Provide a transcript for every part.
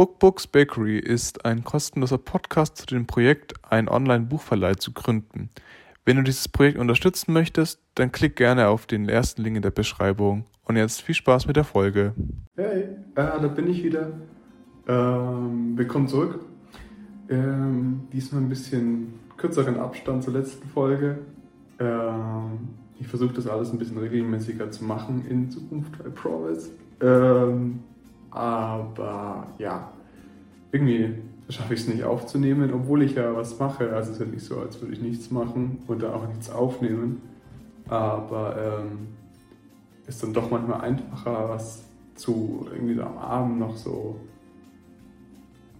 Bookbooks Bakery ist ein kostenloser Podcast zu dem Projekt, einen Online-Buchverleih zu gründen. Wenn du dieses Projekt unterstützen möchtest, dann klick gerne auf den ersten Link in der Beschreibung. Und jetzt viel Spaß mit der Folge. Hey, äh, da bin ich wieder. Ähm, willkommen zurück. Ähm, diesmal ein bisschen kürzeren Abstand zur letzten Folge. Ähm, ich versuche das alles ein bisschen regelmäßiger zu machen in Zukunft, I promise. Ähm, aber ja, irgendwie schaffe ich es nicht aufzunehmen, obwohl ich ja was mache. Also es ist ja nicht so, als würde ich nichts machen oder auch nichts aufnehmen. Aber ähm, ist dann doch manchmal einfacher, was zu irgendwie am Abend noch so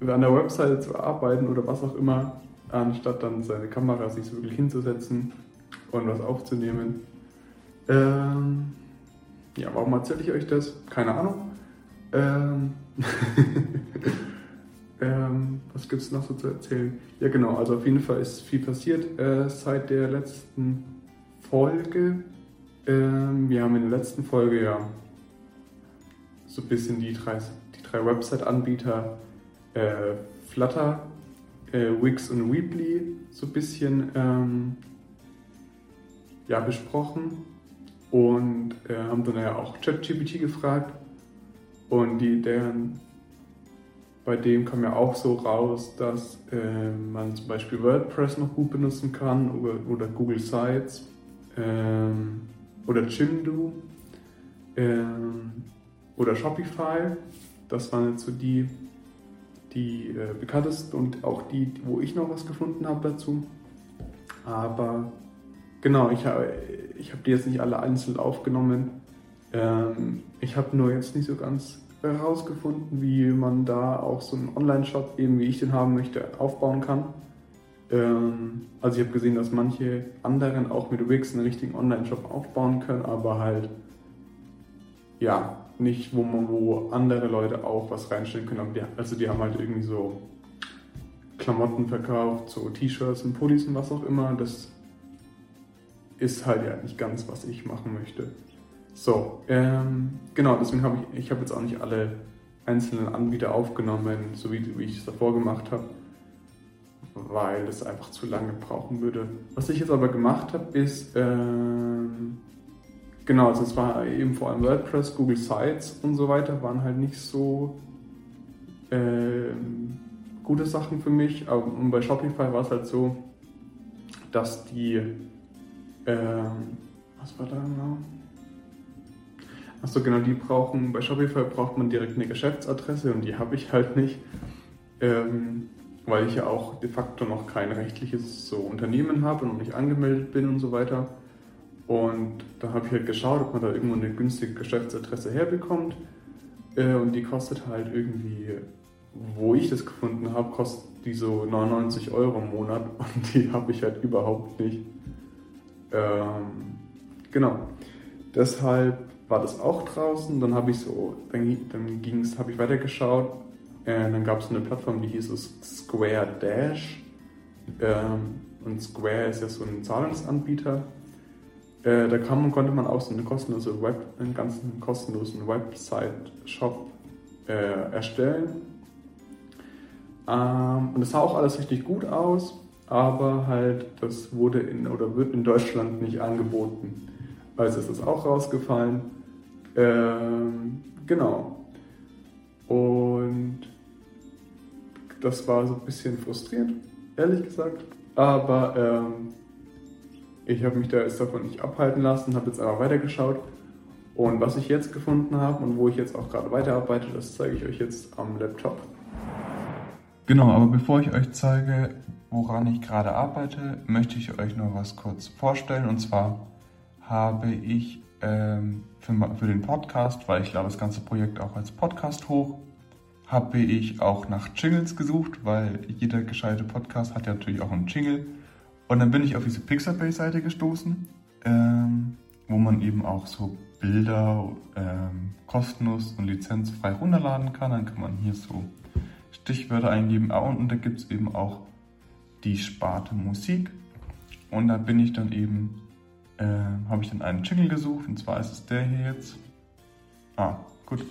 an der Website zu arbeiten oder was auch immer, anstatt dann seine Kamera sich so wirklich hinzusetzen und was aufzunehmen. Ähm, ja, warum erzähle ich euch das? Keine Ahnung. Ähm, ähm, was gibt es noch so zu erzählen? Ja, genau, also auf jeden Fall ist viel passiert äh, seit der letzten Folge. Ähm, wir haben in der letzten Folge ja so ein bisschen die drei, die drei Website-Anbieter äh, Flutter, äh, Wix und Weebly so ein bisschen ähm, ja, besprochen und äh, haben dann ja auch ChatGPT gefragt und die, deren, bei dem kam ja auch so raus, dass äh, man zum Beispiel WordPress noch gut benutzen kann oder, oder Google Sites ähm, oder Jimdo ähm, oder Shopify. Das waren jetzt so die, die äh, bekanntesten und auch die, wo ich noch was gefunden habe dazu. Aber genau, ich habe ich hab die jetzt nicht alle einzeln aufgenommen. Ähm, ich habe nur jetzt nicht so ganz herausgefunden, wie man da auch so einen Online-Shop, eben wie ich den haben möchte, aufbauen kann. Ähm, also ich habe gesehen, dass manche anderen auch mit Wix einen richtigen Online-Shop aufbauen können, aber halt ja nicht, wo man wo andere Leute auch was reinstellen können. Die, also die haben halt irgendwie so Klamotten verkauft, so T-Shirts und Pullis und was auch immer. Das ist halt ja nicht ganz, was ich machen möchte. So, ähm, genau, deswegen habe ich, ich habe jetzt auch nicht alle einzelnen Anbieter aufgenommen, so wie, wie ich es davor gemacht habe, weil es einfach zu lange brauchen würde. Was ich jetzt aber gemacht habe, ist, ähm, genau, also es war eben vor allem WordPress, Google Sites und so weiter, waren halt nicht so ähm, gute Sachen für mich. Aber, und bei Shopify war es halt so, dass die, ähm, was war da genau? Achso, genau, die brauchen, bei Shopify braucht man direkt eine Geschäftsadresse und die habe ich halt nicht, ähm, weil ich ja auch de facto noch kein rechtliches so Unternehmen habe und noch nicht angemeldet bin und so weiter. Und da habe ich halt geschaut, ob man da irgendwo eine günstige Geschäftsadresse herbekommt. Äh, und die kostet halt irgendwie, wo ich das gefunden habe, kostet die so 99 Euro im Monat und die habe ich halt überhaupt nicht. Ähm, genau. Deshalb war das auch draußen. Dann habe ich so, dann, dann ging's, habe ich weitergeschaut. Äh, dann gab es eine Plattform, die hieß so Square Dash. Ähm, und Square ist ja so ein Zahlungsanbieter. Äh, da kann, konnte man auch so eine kostenlose Web, einen ganzen kostenlosen Website-Shop äh, erstellen. Ähm, und es sah auch alles richtig gut aus, aber halt das wurde in oder wird in Deutschland nicht angeboten. Also ist das auch rausgefallen. Ähm, genau. Und das war so ein bisschen frustrierend, ehrlich gesagt. Aber ähm, ich habe mich da jetzt davon nicht abhalten lassen, habe jetzt aber weitergeschaut. Und was ich jetzt gefunden habe und wo ich jetzt auch gerade weiterarbeite, das zeige ich euch jetzt am Laptop. Genau, aber bevor ich euch zeige, woran ich gerade arbeite, möchte ich euch noch was kurz vorstellen. Und zwar habe ich ähm, für, für den Podcast, weil ich lade das ganze Projekt auch als Podcast hoch, habe ich auch nach Jingles gesucht, weil jeder gescheite Podcast hat ja natürlich auch einen Jingle. Und dann bin ich auf diese Pixabay-Seite gestoßen, ähm, wo man eben auch so Bilder ähm, kostenlos und lizenzfrei runterladen kann. Dann kann man hier so Stichwörter eingeben. Ah, und da gibt es eben auch die Sparte Musik. Und da bin ich dann eben äh, habe ich dann einen Jingle gesucht und zwar ist es der hier jetzt. Ah, gut.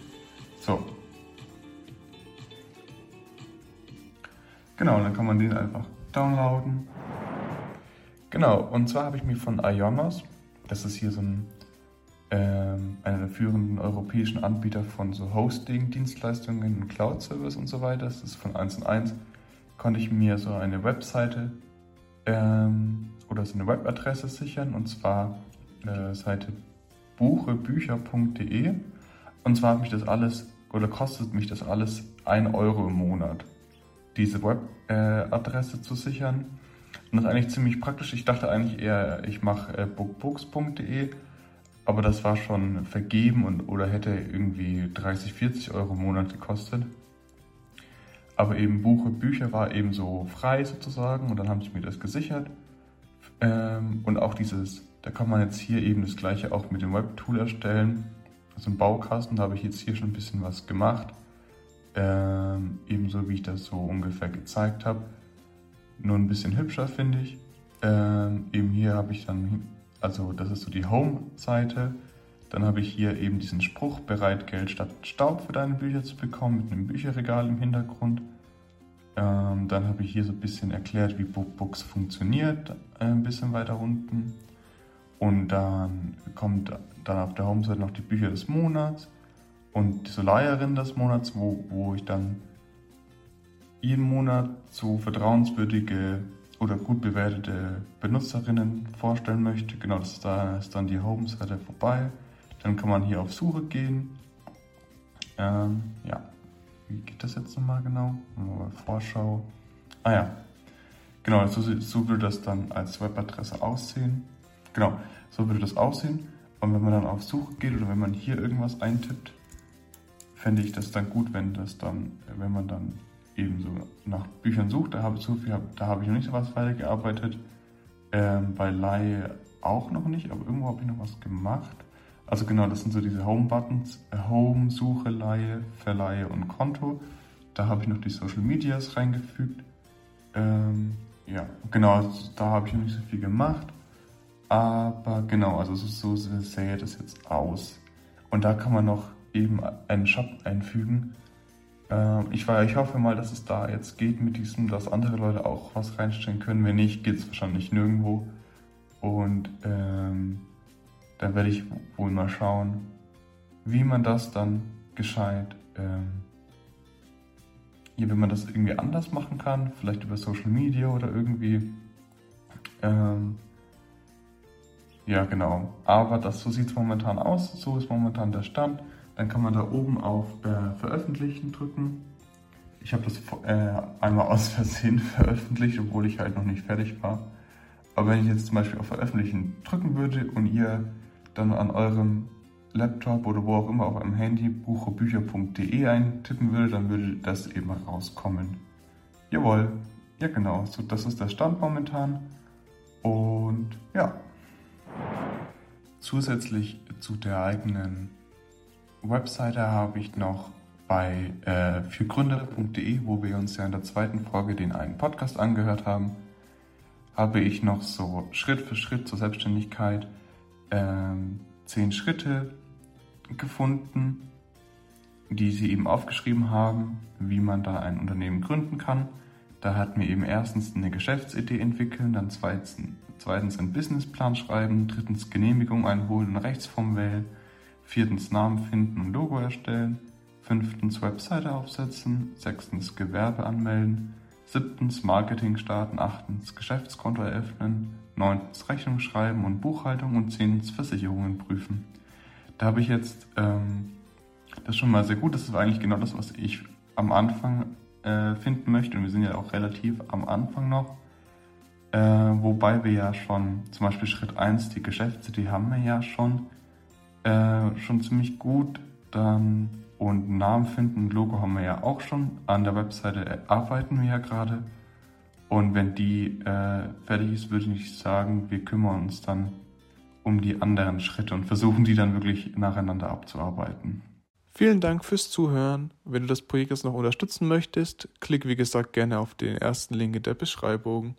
So. Genau, dann kann man den einfach downloaden. Genau, und zwar habe ich mir von Ionos, das ist hier so ein, ähm, einer der führenden europäischen Anbieter von so Hosting-Dienstleistungen, Cloud-Service und so weiter, das ist von 1 und 1, konnte ich mir so eine Webseite ähm, oder so eine Webadresse sichern und zwar äh, Seite buchebücher.de und zwar hat mich das alles oder kostet mich das alles 1 Euro im Monat, diese Webadresse äh, zu sichern. Und das ist eigentlich ziemlich praktisch. Ich dachte eigentlich eher, ich mache äh, bookbooks.de, aber das war schon vergeben und oder hätte irgendwie 30, 40 Euro im Monat gekostet. Aber eben Buche Bücher war eben so frei sozusagen und dann haben sie mir das gesichert. Ähm, und auch dieses, da kann man jetzt hier eben das gleiche auch mit dem Webtool erstellen. Also im Baukasten, da habe ich jetzt hier schon ein bisschen was gemacht. Ähm, ebenso wie ich das so ungefähr gezeigt habe. Nur ein bisschen hübscher finde ich. Ähm, eben hier habe ich dann, also das ist so die Home-Seite. Dann habe ich hier eben diesen Spruch, bereit Geld statt Staub für deine Bücher zu bekommen, mit einem Bücherregal im Hintergrund. Ähm, dann habe ich hier so ein bisschen erklärt, wie BookBooks funktioniert, äh, ein bisschen weiter unten. Und dann kommt dann auf der Home-Seite noch die Bücher des Monats und die Solarierin des Monats, wo, wo ich dann jeden Monat so vertrauenswürdige oder gut bewertete Benutzerinnen vorstellen möchte. Genau, das ist, da ist dann die Home-Seite vorbei. Dann kann man hier auf Suche gehen. Ähm, ja, wie geht das jetzt nochmal genau? Vorschau. Ah ja, genau, so, so würde das dann als Webadresse aussehen. Genau, so würde das aussehen. Und wenn man dann auf Suche geht oder wenn man hier irgendwas eintippt, fände ich das dann gut, wenn das dann, wenn man dann eben so nach Büchern sucht. Da habe ich so viel, da habe ich noch nicht so was weitergearbeitet. Ähm, bei Laie auch noch nicht, aber irgendwo habe ich noch was gemacht. Also genau, das sind so diese Home-Buttons, äh, Home, Suche, Leihe, Verleihe und Konto. Da habe ich noch die Social Medias reingefügt. Ähm, ja, genau, also da habe ich noch nicht so viel gemacht. Aber genau, also so, so sähe das jetzt aus. Und da kann man noch eben einen Shop einfügen. Ähm, ich, war, ich hoffe mal, dass es da jetzt geht mit diesem, dass andere Leute auch was reinstellen können. Wenn nicht, geht es wahrscheinlich nirgendwo. Und ähm, dann werde ich wohl mal schauen, wie man das dann gescheit, ähm, ja, wenn man das irgendwie anders machen kann, vielleicht über Social Media oder irgendwie. Ähm, ja, genau. Aber das, so sieht es momentan aus, so ist momentan der Stand. Dann kann man da oben auf äh, Veröffentlichen drücken. Ich habe das äh, einmal aus Versehen veröffentlicht, obwohl ich halt noch nicht fertig war. Aber wenn ich jetzt zum Beispiel auf Veröffentlichen drücken würde und ihr dann an eurem Laptop oder wo auch immer auf eurem Handy buchebücher.de eintippen würde, dann würde das eben rauskommen. Jawohl, ja genau, so das ist der Stand momentan. Und ja, zusätzlich zu der eigenen Webseite habe ich noch bei äh, fürgründer.de, wo wir uns ja in der zweiten Folge den einen Podcast angehört haben, habe ich noch so Schritt für Schritt zur Selbstständigkeit ähm, zehn Schritte gefunden, die sie eben aufgeschrieben haben, wie man da ein Unternehmen gründen kann. Da hatten wir eben erstens eine Geschäftsidee entwickeln, dann zweitens, zweitens einen Businessplan schreiben, drittens Genehmigung einholen und Rechtsform wählen, viertens Namen finden und Logo erstellen, fünftens Webseite aufsetzen, sechstens Gewerbe anmelden, siebtens Marketing starten, achtens Geschäftskonto eröffnen, neuntens Rechnung schreiben und Buchhaltung und zehntens Versicherungen prüfen. Da habe ich jetzt, ähm, das schon mal sehr gut, das ist eigentlich genau das, was ich am Anfang äh, finden möchte und wir sind ja auch relativ am Anfang noch. Äh, wobei wir ja schon, zum Beispiel Schritt 1, die Geschäftsidee haben wir ja schon, äh, schon ziemlich gut. Dann und Namen finden, Logo haben wir ja auch schon. An der Webseite arbeiten wir ja gerade. Und wenn die äh, fertig ist, würde ich sagen, wir kümmern uns dann um die anderen Schritte und versuchen die dann wirklich nacheinander abzuarbeiten. Vielen Dank fürs Zuhören. Wenn du das Projekt jetzt noch unterstützen möchtest, klick wie gesagt gerne auf den ersten Link in der Beschreibung.